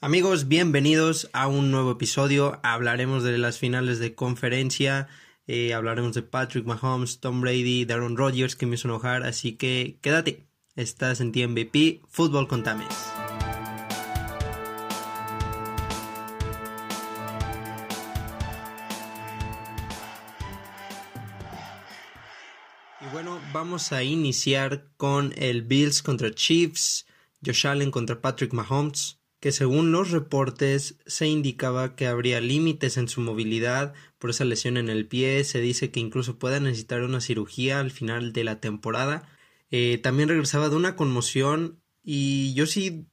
Amigos, bienvenidos a un nuevo episodio. Hablaremos de las finales de conferencia. Eh, hablaremos de Patrick Mahomes, Tom Brady, Darren Rodgers, que me hizo enojar. Así que quédate. Estás en TMVP, Fútbol con Tames. Y bueno, vamos a iniciar con el Bills contra Chiefs, Josh Allen contra Patrick Mahomes que según los reportes se indicaba que habría límites en su movilidad por esa lesión en el pie, se dice que incluso pueda necesitar una cirugía al final de la temporada. Eh, también regresaba de una conmoción y yo sí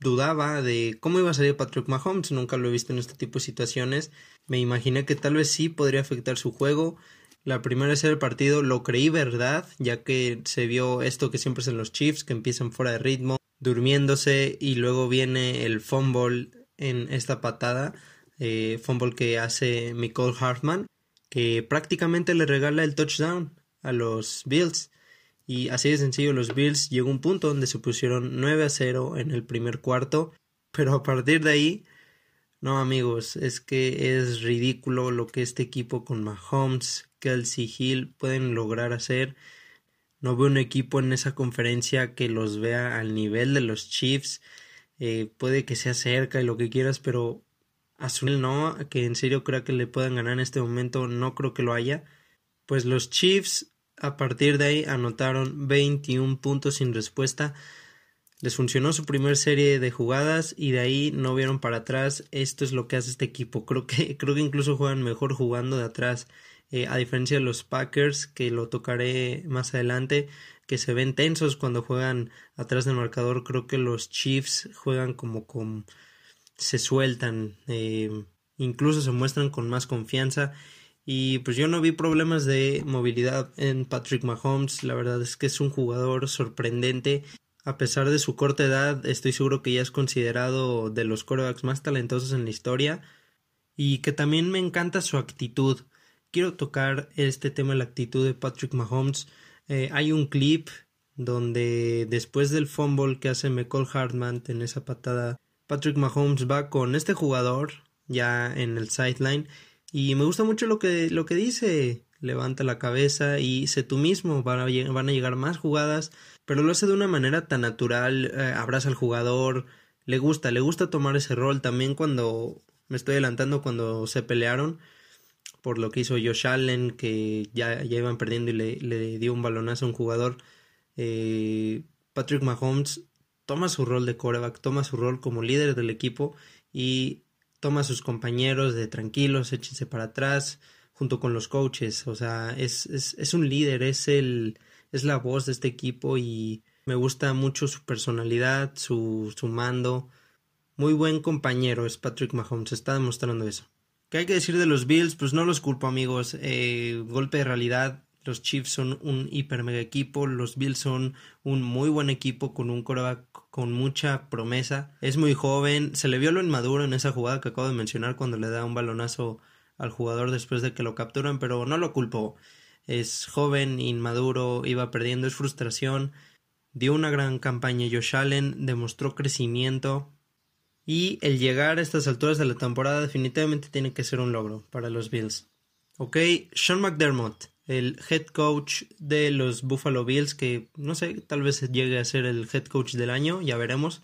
dudaba de cómo iba a salir Patrick Mahomes, nunca lo he visto en este tipo de situaciones. Me imaginé que tal vez sí podría afectar su juego. La primera vez del partido lo creí verdad, ya que se vio esto que siempre es en los Chiefs, que empiezan fuera de ritmo, durmiéndose y luego viene el fumble en esta patada, eh, fumble que hace Nicole Hartman, que prácticamente le regala el touchdown a los Bills. Y así de sencillo, los Bills llegó a un punto donde se pusieron 9 a 0 en el primer cuarto, pero a partir de ahí, no amigos, es que es ridículo lo que este equipo con Mahomes, Kelsey Hill pueden lograr hacer no veo un equipo en esa conferencia que los vea al nivel de los Chiefs. Eh, puede que sea cerca y lo que quieras, pero Azul no, que en serio crea que le puedan ganar en este momento, no creo que lo haya. Pues los Chiefs a partir de ahí anotaron 21 puntos sin respuesta. Les funcionó su primer serie de jugadas y de ahí no vieron para atrás. Esto es lo que hace este equipo. Creo que, creo que incluso juegan mejor jugando de atrás. Eh, a diferencia de los Packers, que lo tocaré más adelante, que se ven tensos cuando juegan atrás del marcador, creo que los Chiefs juegan como con... se sueltan, eh, incluso se muestran con más confianza. Y pues yo no vi problemas de movilidad en Patrick Mahomes, la verdad es que es un jugador sorprendente. A pesar de su corta edad, estoy seguro que ya es considerado de los quarterbacks más talentosos en la historia y que también me encanta su actitud quiero tocar este tema de la actitud de Patrick Mahomes. Eh, hay un clip donde después del fumble que hace McCall Hartman en esa patada, Patrick Mahomes va con este jugador ya en el sideline y me gusta mucho lo que, lo que dice. Levanta la cabeza y sé tú mismo, van a, llegar más jugadas, pero lo hace de una manera tan natural, eh, abraza al jugador, le gusta, le gusta tomar ese rol también cuando me estoy adelantando cuando se pelearon por lo que hizo Josh Allen, que ya, ya iban perdiendo y le, dio un balonazo a un jugador. Eh, Patrick Mahomes toma su rol de quarterback, toma su rol como líder del equipo y toma a sus compañeros de tranquilos, échense para atrás, junto con los coaches. O sea, es, es, es un líder, es, el, es la voz de este equipo y me gusta mucho su personalidad, su, su mando. Muy buen compañero es Patrick Mahomes, está demostrando eso. ¿Qué hay que decir de los Bills? Pues no los culpo, amigos. Eh, golpe de realidad. Los Chiefs son un hiper mega equipo. Los Bills son un muy buen equipo con un coreback con mucha promesa. Es muy joven. Se le vio lo inmaduro en esa jugada que acabo de mencionar cuando le da un balonazo al jugador después de que lo capturan, pero no lo culpo. Es joven, inmaduro, iba perdiendo, es frustración. Dio una gran campaña Josh demostró crecimiento, y el llegar a estas alturas de la temporada definitivamente tiene que ser un logro para los Bills. Ok, Sean McDermott, el head coach de los Buffalo Bills, que no sé, tal vez llegue a ser el head coach del año, ya veremos.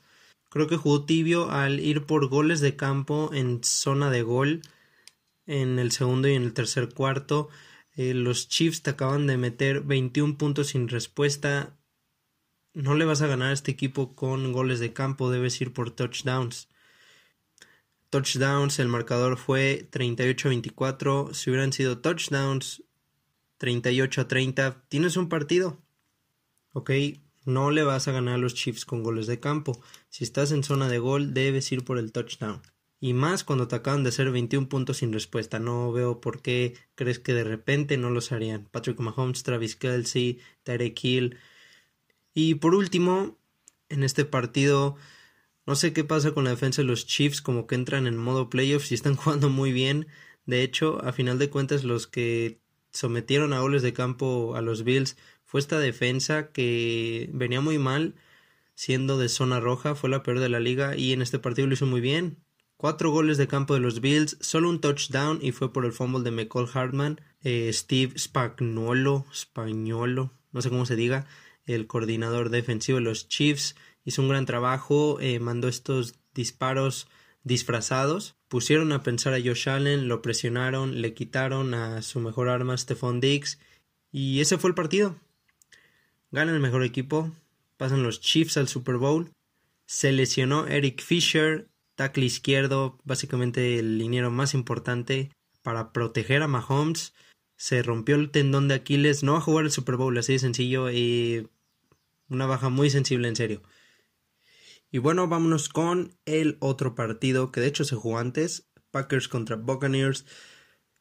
Creo que jugó tibio al ir por goles de campo en zona de gol en el segundo y en el tercer cuarto. Eh, los Chiefs te acaban de meter 21 puntos sin respuesta. No le vas a ganar a este equipo con goles de campo, debes ir por touchdowns touchdowns, el marcador fue 38-24. Si hubieran sido touchdowns 38-30, tienes un partido. Ok, no le vas a ganar a los Chiefs con goles de campo. Si estás en zona de gol, debes ir por el touchdown. Y más cuando te acaban de hacer 21 puntos sin respuesta. No veo por qué crees que de repente no los harían. Patrick Mahomes, Travis Kelsey, Tarek Hill. Y por último, en este partido no sé qué pasa con la defensa de los Chiefs, como que entran en modo playoffs y están jugando muy bien. De hecho, a final de cuentas, los que sometieron a goles de campo a los Bills fue esta defensa que venía muy mal. siendo de zona roja, fue la peor de la liga y en este partido lo hizo muy bien. Cuatro goles de campo de los Bills, solo un touchdown y fue por el fumble de McCall Hartman. Eh, Steve Spagnuolo, Spagnolo, no sé cómo se diga, el coordinador defensivo de los Chiefs, hizo un gran trabajo, eh, mandó estos disparos disfrazados, pusieron a pensar a Josh Allen, lo presionaron, le quitaron a su mejor arma Stephon Diggs y ese fue el partido. Gana el mejor equipo, pasan los Chiefs al Super Bowl, se lesionó Eric Fisher, tackle izquierdo, básicamente el liniero más importante para proteger a Mahomes. Se rompió el tendón de Aquiles, no va a jugar el Super Bowl, así de sencillo y una baja muy sensible en serio. Y bueno, vámonos con el otro partido que de hecho se jugó antes, Packers contra Buccaneers.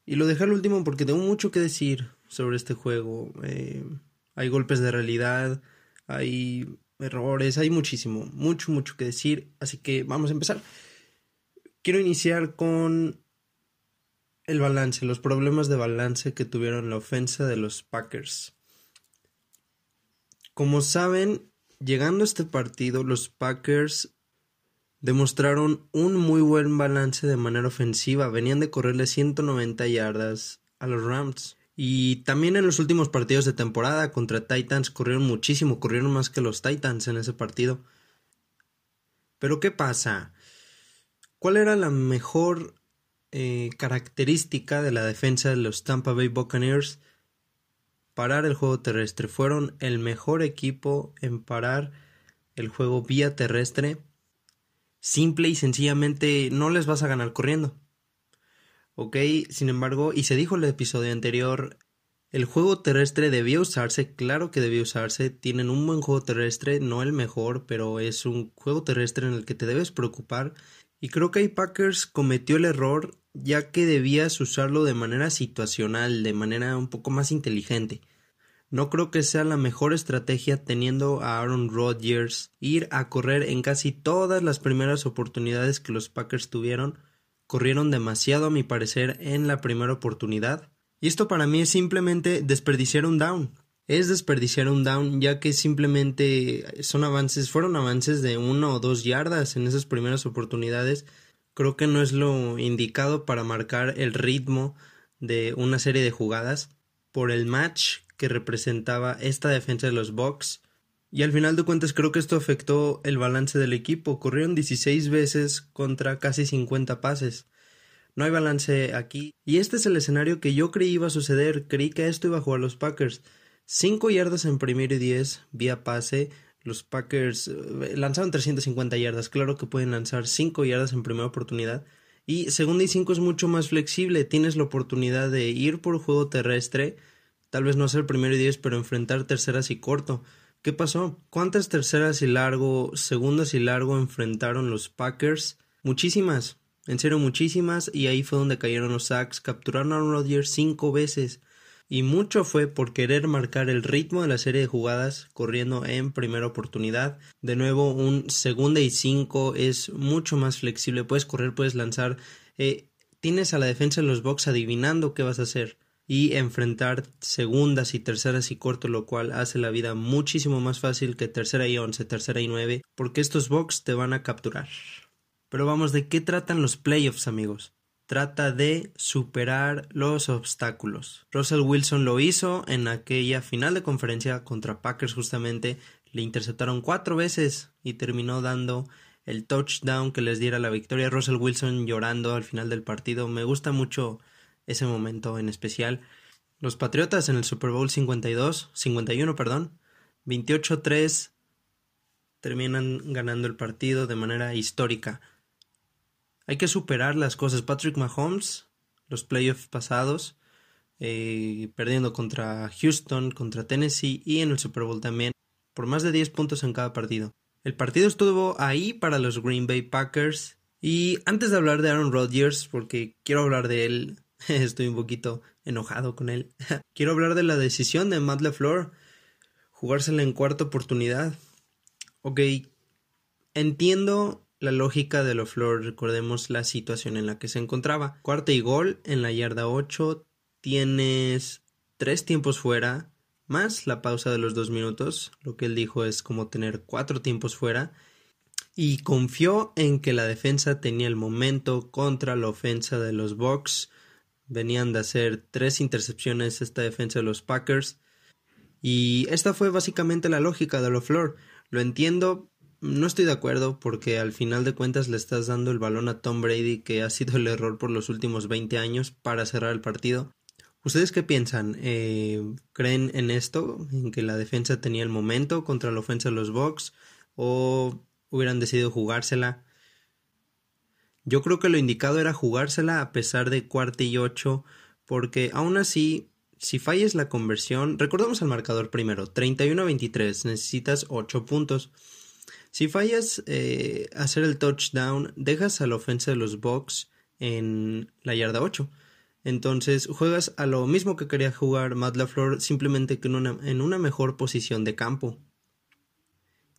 Y lo dejé al último porque tengo mucho que decir sobre este juego. Eh, hay golpes de realidad, hay errores, hay muchísimo, mucho, mucho que decir. Así que vamos a empezar. Quiero iniciar con el balance, los problemas de balance que tuvieron la ofensa de los Packers. Como saben, Llegando a este partido, los Packers demostraron un muy buen balance de manera ofensiva. Venían de correrle 190 yardas a los Rams. Y también en los últimos partidos de temporada contra Titans corrieron muchísimo, corrieron más que los Titans en ese partido. Pero ¿qué pasa? ¿Cuál era la mejor eh, característica de la defensa de los Tampa Bay Buccaneers? Parar el juego terrestre. Fueron el mejor equipo en parar el juego vía terrestre. Simple y sencillamente no les vas a ganar corriendo. Ok, sin embargo, y se dijo en el episodio anterior, el juego terrestre debió usarse, claro que debió usarse, tienen un buen juego terrestre, no el mejor, pero es un juego terrestre en el que te debes preocupar. Y creo que hay Packers cometió el error ya que debías usarlo de manera situacional, de manera un poco más inteligente. No creo que sea la mejor estrategia teniendo a Aaron Rodgers ir a correr en casi todas las primeras oportunidades que los Packers tuvieron. Corrieron demasiado a mi parecer en la primera oportunidad. Y esto para mí es simplemente desperdiciar un down. Es desperdiciar un down ya que simplemente son avances, fueron avances de una o dos yardas en esas primeras oportunidades creo que no es lo indicado para marcar el ritmo de una serie de jugadas por el match que representaba esta defensa de los Bucks. Y al final de cuentas creo que esto afectó el balance del equipo. Corrieron 16 veces contra casi 50 pases. No hay balance aquí. Y este es el escenario que yo creí iba a suceder. Creí que esto iba a jugar los Packers. 5 yardas en primero y 10 vía pase los Packers eh, lanzaron 350 yardas. Claro que pueden lanzar 5 yardas en primera oportunidad. Y segunda y 5 es mucho más flexible. Tienes la oportunidad de ir por juego terrestre. Tal vez no ser primero y 10, pero enfrentar terceras y corto. ¿Qué pasó? ¿Cuántas terceras y largo, segundas y largo enfrentaron los Packers? Muchísimas. En serio, muchísimas. Y ahí fue donde cayeron los sacks. Capturaron a Rodgers cinco veces y mucho fue por querer marcar el ritmo de la serie de jugadas corriendo en primera oportunidad. De nuevo, un segunda y cinco es mucho más flexible, puedes correr, puedes lanzar. Eh, tienes a la defensa de los box adivinando qué vas a hacer y enfrentar segundas y terceras y corto, lo cual hace la vida muchísimo más fácil que tercera y once, tercera y nueve, porque estos box te van a capturar. Pero vamos, ¿de qué tratan los playoffs, amigos? Trata de superar los obstáculos. Russell Wilson lo hizo en aquella final de conferencia contra Packers justamente. Le interceptaron cuatro veces y terminó dando el touchdown que les diera la victoria. Russell Wilson llorando al final del partido. Me gusta mucho ese momento en especial. Los Patriotas en el Super Bowl 52, 51, perdón, 28-3 terminan ganando el partido de manera histórica. Hay que superar las cosas. Patrick Mahomes, los playoffs pasados, eh, perdiendo contra Houston, contra Tennessee y en el Super Bowl también, por más de 10 puntos en cada partido. El partido estuvo ahí para los Green Bay Packers. Y antes de hablar de Aaron Rodgers, porque quiero hablar de él, estoy un poquito enojado con él. quiero hablar de la decisión de Matt LeFleur, jugársela en cuarta oportunidad. Ok, entiendo la lógica de LoFleur, recordemos la situación en la que se encontraba. Cuarta y gol en la yarda 8, tienes tres tiempos fuera, más la pausa de los dos minutos. Lo que él dijo es como tener cuatro tiempos fuera. Y confió en que la defensa tenía el momento contra la ofensa de los Bucks. Venían de hacer tres intercepciones esta defensa de los Packers. Y esta fue básicamente la lógica de LoFleur. Lo entiendo, no estoy de acuerdo porque al final de cuentas le estás dando el balón a Tom Brady, que ha sido el error por los últimos 20 años, para cerrar el partido. ¿Ustedes qué piensan? Eh, ¿Creen en esto? ¿En que la defensa tenía el momento contra la ofensa de los Bucks? ¿O hubieran decidido jugársela? Yo creo que lo indicado era jugársela a pesar de cuarto y ocho, porque aún así, si falles la conversión, recordemos el marcador primero, 31 a 23, necesitas 8 puntos. Si fallas eh, hacer el touchdown, dejas a la ofensa de los Bucks en la yarda 8. Entonces juegas a lo mismo que quería jugar Matt LaFleur, simplemente que en una, en una mejor posición de campo.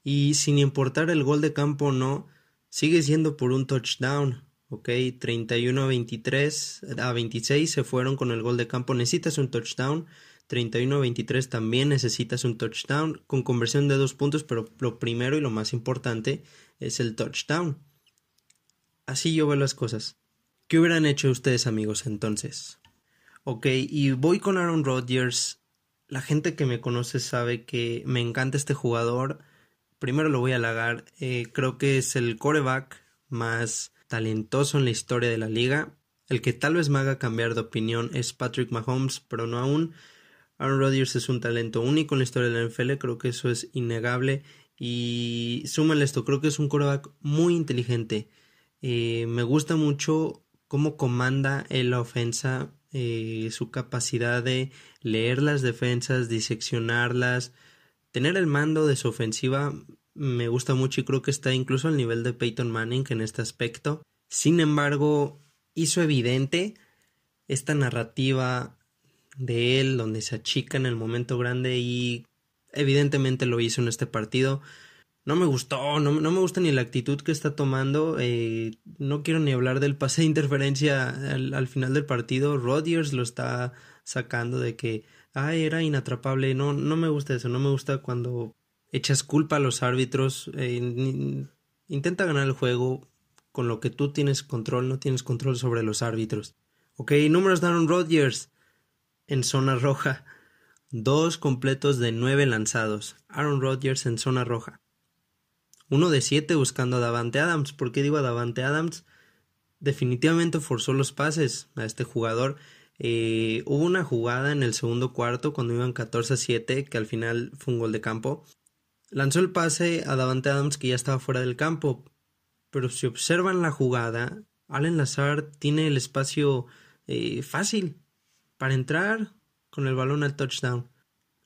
Y sin importar el gol de campo o no, sigue siendo por un touchdown. Ok, 31 a 23, a 26 se fueron con el gol de campo. Necesitas un touchdown. 31-23 también necesitas un touchdown con conversión de dos puntos, pero lo primero y lo más importante es el touchdown. Así yo veo las cosas. ¿Qué hubieran hecho ustedes amigos entonces? Ok, y voy con Aaron Rodgers. La gente que me conoce sabe que me encanta este jugador. Primero lo voy a halagar. Eh, creo que es el coreback más talentoso en la historia de la liga. El que tal vez me haga cambiar de opinión es Patrick Mahomes, pero no aún. Aaron Rodgers es un talento único en la historia de la NFL, creo que eso es innegable. Y súmale esto, creo que es un quarterback muy inteligente. Eh, me gusta mucho cómo comanda en la ofensa, eh, su capacidad de leer las defensas, diseccionarlas, tener el mando de su ofensiva me gusta mucho y creo que está incluso al nivel de Peyton Manning en este aspecto. Sin embargo, hizo evidente esta narrativa de él, donde se achica en el momento grande y evidentemente lo hizo en este partido. No me gustó, no, me gusta ni la actitud que está tomando. Eh, no quiero ni hablar del pase de interferencia al, final del partido. Rodgers lo está sacando de que, ay, era inatrapable. No, no me gusta eso, no me gusta cuando echas culpa a los árbitros. Eh, intenta ganar el juego con lo que tú tienes control, no tienes control sobre los árbitros. Ok, números de Aaron Rodgers en zona roja. Dos completos de nueve lanzados. Aaron Rodgers en zona roja. Uno de siete buscando a Davante Adams. ¿Por qué digo a Davante Adams? Definitivamente forzó los pases a este jugador. Eh, hubo una jugada en el segundo cuarto cuando iban 14 a 7 que al final fue un gol de campo. Lanzó el pase a Davante Adams que ya estaba fuera del campo. Pero si observan la jugada, Allen Lazard tiene el espacio eh, fácil para entrar con el balón al touchdown.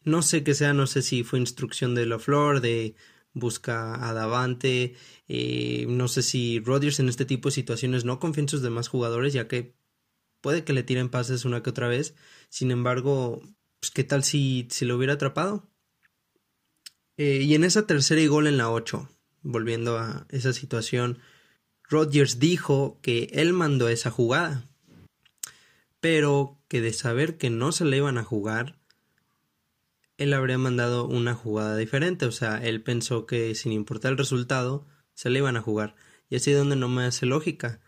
No sé qué sea, no sé si fue instrucción de la flor, de busca a Davante, eh, no sé si Rodgers en este tipo de situaciones no confía en sus demás jugadores, ya que puede que le tiren pases una que otra vez. Sin embargo, pues, ¿qué tal si, si lo hubiera atrapado? Eh, y en esa tercera y gol en la 8, volviendo a esa situación, Rodgers dijo que él mandó esa jugada pero que de saber que no se le iban a jugar, él habría mandado una jugada diferente, o sea, él pensó que sin importar el resultado, se le iban a jugar, y así donde no me hace lógica.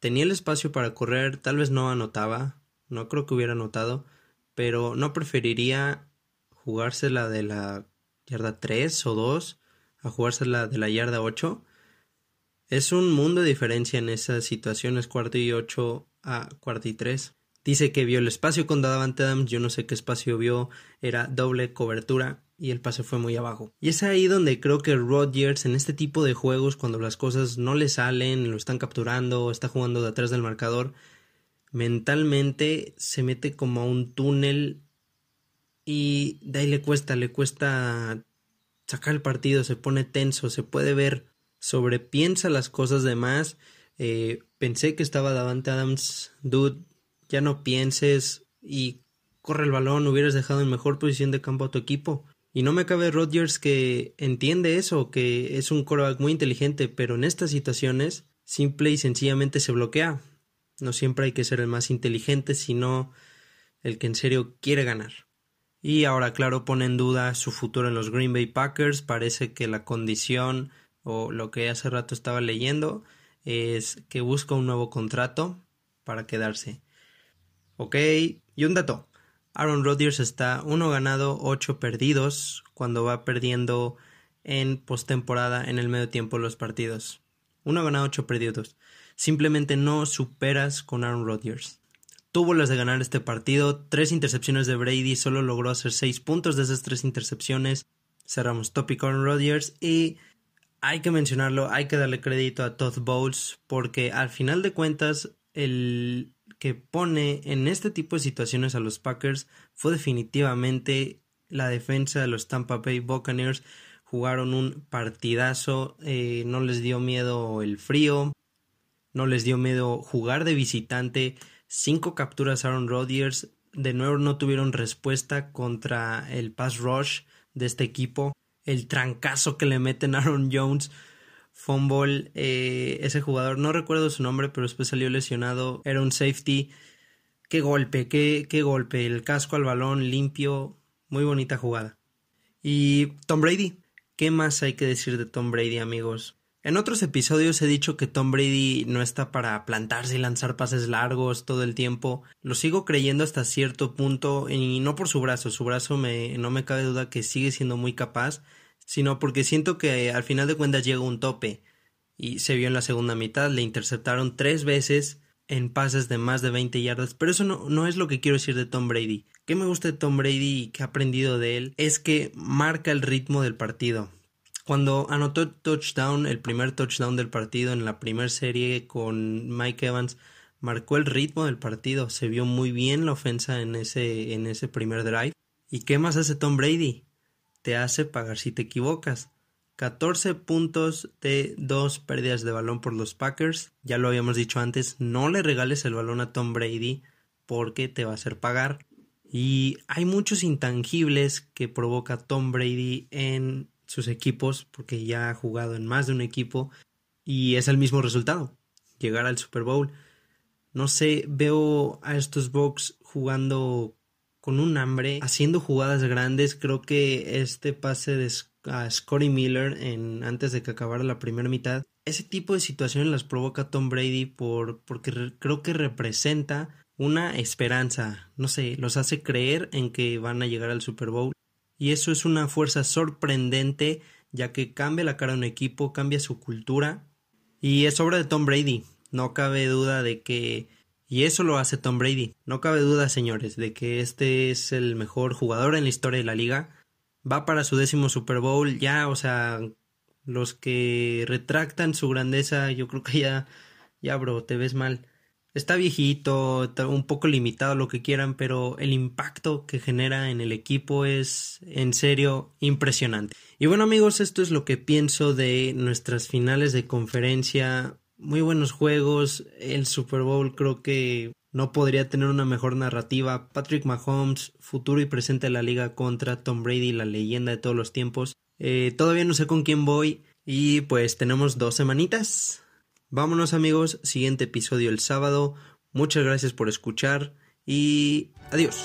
Tenía el espacio para correr, tal vez no anotaba, no creo que hubiera anotado, pero no preferiría jugársela de la yarda 3 o 2 a jugársela de la yarda 8. Es un mundo de diferencia en esas situaciones, cuarto y ocho a cuarto y tres. Dice que vio el espacio con Davante Adams, yo no sé qué espacio vio, era doble cobertura y el pase fue muy abajo. Y es ahí donde creo que Rodgers en este tipo de juegos, cuando las cosas no le salen, lo están capturando, está jugando de atrás del marcador, mentalmente se mete como a un túnel y de ahí le cuesta, le cuesta sacar el partido, se pone tenso, se puede ver, sobrepiensa las cosas de más eh, pensé que estaba Davante Adams, dude, ya no pienses y corre el balón, hubieras dejado en mejor posición de campo a tu equipo. Y no me cabe Rodgers que entiende eso, que es un quarterback muy inteligente, pero en estas situaciones simple y sencillamente se bloquea. No siempre hay que ser el más inteligente, sino el que en serio quiere ganar. Y ahora, claro, pone en duda su futuro en los Green Bay Packers. Parece que la condición o lo que hace rato estaba leyendo es que busca un nuevo contrato para quedarse. Ok, y un dato. Aaron Rodgers está uno ganado, ocho perdidos cuando va perdiendo en postemporada en el medio tiempo los partidos. Uno ganado, ocho perdidos. Simplemente no superas con Aaron Rodgers. Tuvo las de ganar este partido, tres intercepciones de Brady, solo logró hacer seis puntos de esas tres intercepciones. Cerramos topic Aaron Rodgers y hay que mencionarlo, hay que darle crédito a Todd Bowles porque al final de cuentas el que pone en este tipo de situaciones a los Packers fue definitivamente la defensa de los Tampa Bay Buccaneers. Jugaron un partidazo, eh, no les dio miedo el frío, no les dio miedo jugar de visitante. Cinco capturas Aaron Rodgers. De nuevo no tuvieron respuesta contra el pass rush de este equipo. El trancazo que le meten Aaron Jones fumble, eh, ese jugador, no recuerdo su nombre, pero después salió lesionado, era un safety. Qué golpe, qué, qué golpe, el casco al balón limpio, muy bonita jugada. Y Tom Brady, ¿qué más hay que decir de Tom Brady, amigos? En otros episodios he dicho que Tom Brady no está para plantarse y lanzar pases largos todo el tiempo. Lo sigo creyendo hasta cierto punto y no por su brazo, su brazo me, no me cabe duda que sigue siendo muy capaz, sino porque siento que al final de cuentas llega un tope y se vio en la segunda mitad, le interceptaron tres veces en pases de más de 20 yardas, pero eso no, es lo que quiero decir de Tom Brady. ¿Qué me gusta de Tom Brady y que he aprendido de él? Es que marca el ritmo del partido. Cuando anotó touchdown, el primer touchdown del partido en la primera serie con Mike Evans, marcó el ritmo del partido, se vio muy bien la ofensa en ese, en ese primer drive. ¿Y qué más hace Tom Brady? te hace pagar si te equivocas. 14 puntos de dos pérdidas de balón por los Packers. Ya lo habíamos dicho antes, no le regales el balón a Tom Brady porque te va a hacer pagar. Y hay muchos intangibles que provoca Tom Brady en sus equipos porque ya ha jugado en más de un equipo y es el mismo resultado, llegar al Super Bowl. No sé, veo a estos Bucks jugando con un hambre, haciendo jugadas grandes. Creo que este pase de a Scotty Miller en, antes de que acabara la primera mitad, ese tipo de situaciones las provoca Tom Brady por, porque creo que representa una esperanza, no sé, los hace creer en que van a llegar al Super Bowl. Y eso es una fuerza sorprendente, ya que cambia la cara de un equipo, cambia su cultura. Y es obra de Tom Brady. No cabe duda de que y eso lo hace Tom Brady. No cabe duda, señores, de que este es el mejor jugador en la historia de la liga. Va para su décimo Super Bowl. Ya, o sea, los que retractan su grandeza, yo creo que ya, ya, bro, te ves mal. Está viejito, un poco limitado, lo que quieran, pero el impacto que genera en el equipo es en serio impresionante. Y bueno amigos, esto es lo que pienso de nuestras finales de conferencia muy buenos juegos. El Super Bowl creo que no podría tener una mejor narrativa. Patrick Mahomes, futuro y presente de la liga contra Tom Brady, la leyenda de todos los tiempos. Eh, todavía no sé con quién voy y pues tenemos dos semanitas. Vámonos amigos, siguiente episodio el sábado. Muchas gracias por escuchar y adiós.